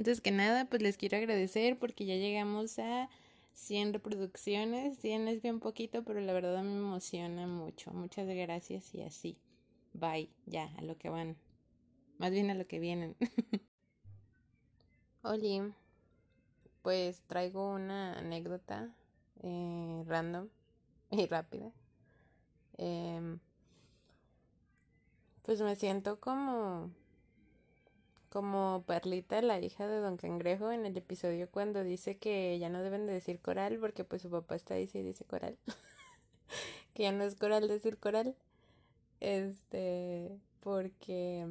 Antes que nada, pues les quiero agradecer porque ya llegamos a 100 reproducciones. 100 es bien poquito, pero la verdad me emociona mucho. Muchas gracias y así. Bye, ya, a lo que van. Más bien a lo que vienen. Oli, pues traigo una anécdota eh, random y rápida. Em, pues me siento como como Perlita, la hija de Don Cangrejo, en el episodio cuando dice que ya no deben de decir coral porque pues su papá está ahí y dice coral. que ya no es coral decir coral. Este, porque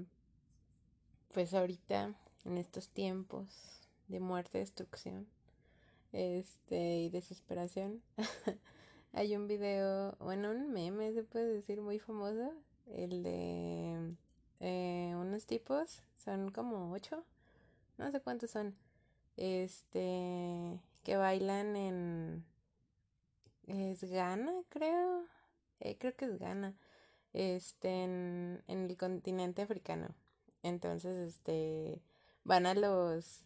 pues ahorita en estos tiempos de muerte, destrucción, este y desesperación, hay un video, bueno, un meme se puede decir muy famoso, el de eh, unos tipos, son como ocho, no sé cuántos son, este, que bailan en, es Ghana, creo, eh, creo que es Ghana, este, en, en el continente africano. Entonces, este, van a los,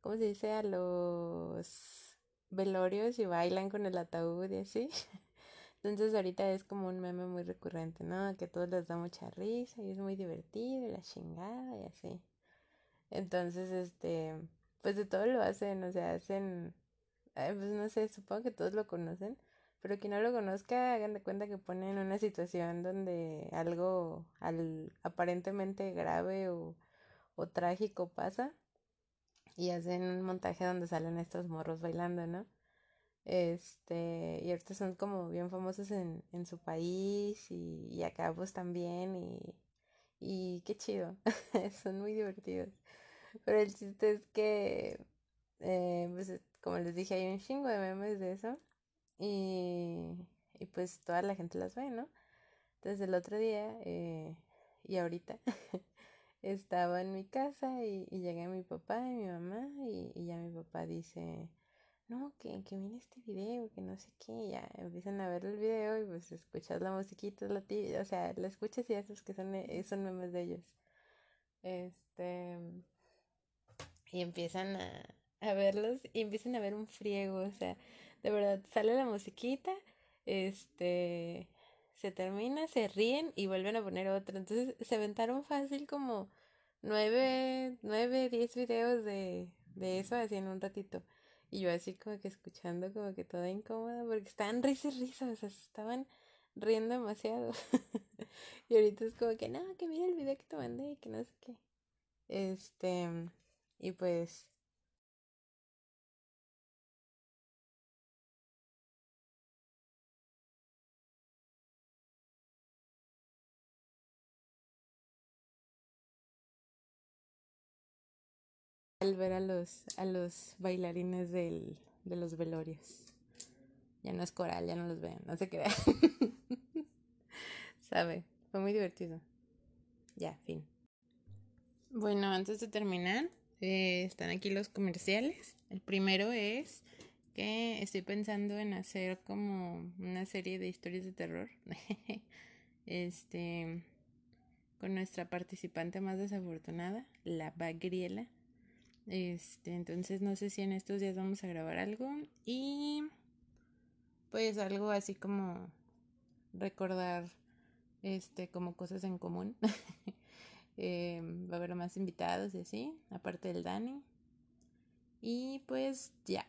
¿cómo se dice? A los velorios y bailan con el ataúd y así. Entonces ahorita es como un meme muy recurrente, ¿no? Que a todos les da mucha risa y es muy divertido y la chingada y así. Entonces, este, pues de todo lo hacen, o sea, hacen, pues no sé, supongo que todos lo conocen, pero quien no lo conozca, hagan de cuenta que ponen una situación donde algo al, aparentemente grave o, o trágico pasa y hacen un montaje donde salen estos morros bailando, ¿no? Este, y ahorita son como bien famosos en, en su país y, y acá pues también y, y qué chido, son muy divertidos. Pero el chiste es que, eh, pues como les dije, hay un chingo de memes de eso y, y pues toda la gente las ve, ¿no? Entonces el otro día eh, y ahorita estaba en mi casa y, y llega mi papá y mi mamá y, y ya mi papá dice no, que, que viene este video, que no sé qué, ya empiezan a ver el video y pues escuchas la musiquita, la o sea, la escuchas y esos que son, eh, son memes de ellos. Este, y empiezan a, a verlos y empiezan a ver un friego, o sea, de verdad, sale la musiquita, este, se termina, se ríen y vuelven a poner otra. Entonces se aventaron fácil como nueve, nueve, diez videos de, de eso así en un ratito. Y yo así como que escuchando como que toda incómoda porque estaban risas risas, o sea, se estaban riendo demasiado. y ahorita es como que no, que mira el video que te mandé y que no sé qué. Este, y pues al ver a los, a los bailarines del, de los velorios. Ya no es coral, ya no los ven, no se crean. Sabe, fue muy divertido. Ya, fin. Bueno, antes de terminar, eh, están aquí los comerciales. El primero es que estoy pensando en hacer como una serie de historias de terror. este, con nuestra participante más desafortunada, la Bagriela. Este, entonces no sé si en estos días vamos a grabar algo y pues algo así como recordar este como cosas en común. eh, va a haber más invitados y así, aparte del Dani. Y pues ya.